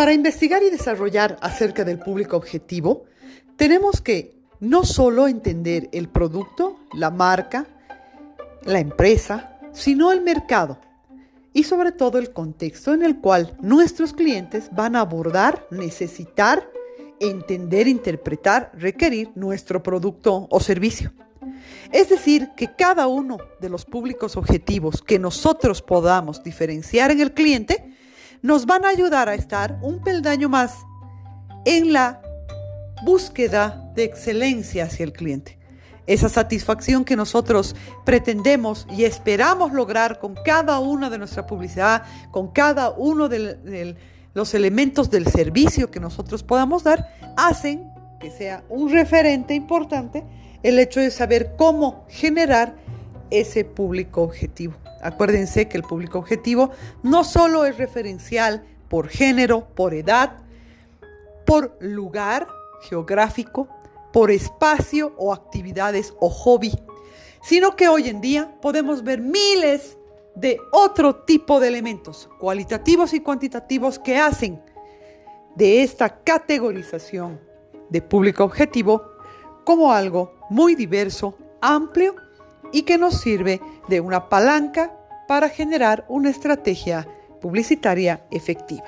Para investigar y desarrollar acerca del público objetivo, tenemos que no solo entender el producto, la marca, la empresa, sino el mercado y sobre todo el contexto en el cual nuestros clientes van a abordar, necesitar, entender, interpretar, requerir nuestro producto o servicio. Es decir, que cada uno de los públicos objetivos que nosotros podamos diferenciar en el cliente nos van a ayudar a estar un peldaño más en la búsqueda de excelencia hacia el cliente. Esa satisfacción que nosotros pretendemos y esperamos lograr con cada una de nuestra publicidad, con cada uno de los elementos del servicio que nosotros podamos dar, hacen que sea un referente importante el hecho de saber cómo generar ese público objetivo. Acuérdense que el público objetivo no solo es referencial por género, por edad, por lugar geográfico, por espacio o actividades o hobby, sino que hoy en día podemos ver miles de otro tipo de elementos cualitativos y cuantitativos que hacen de esta categorización de público objetivo como algo muy diverso, amplio y que nos sirve de una palanca para generar una estrategia publicitaria efectiva.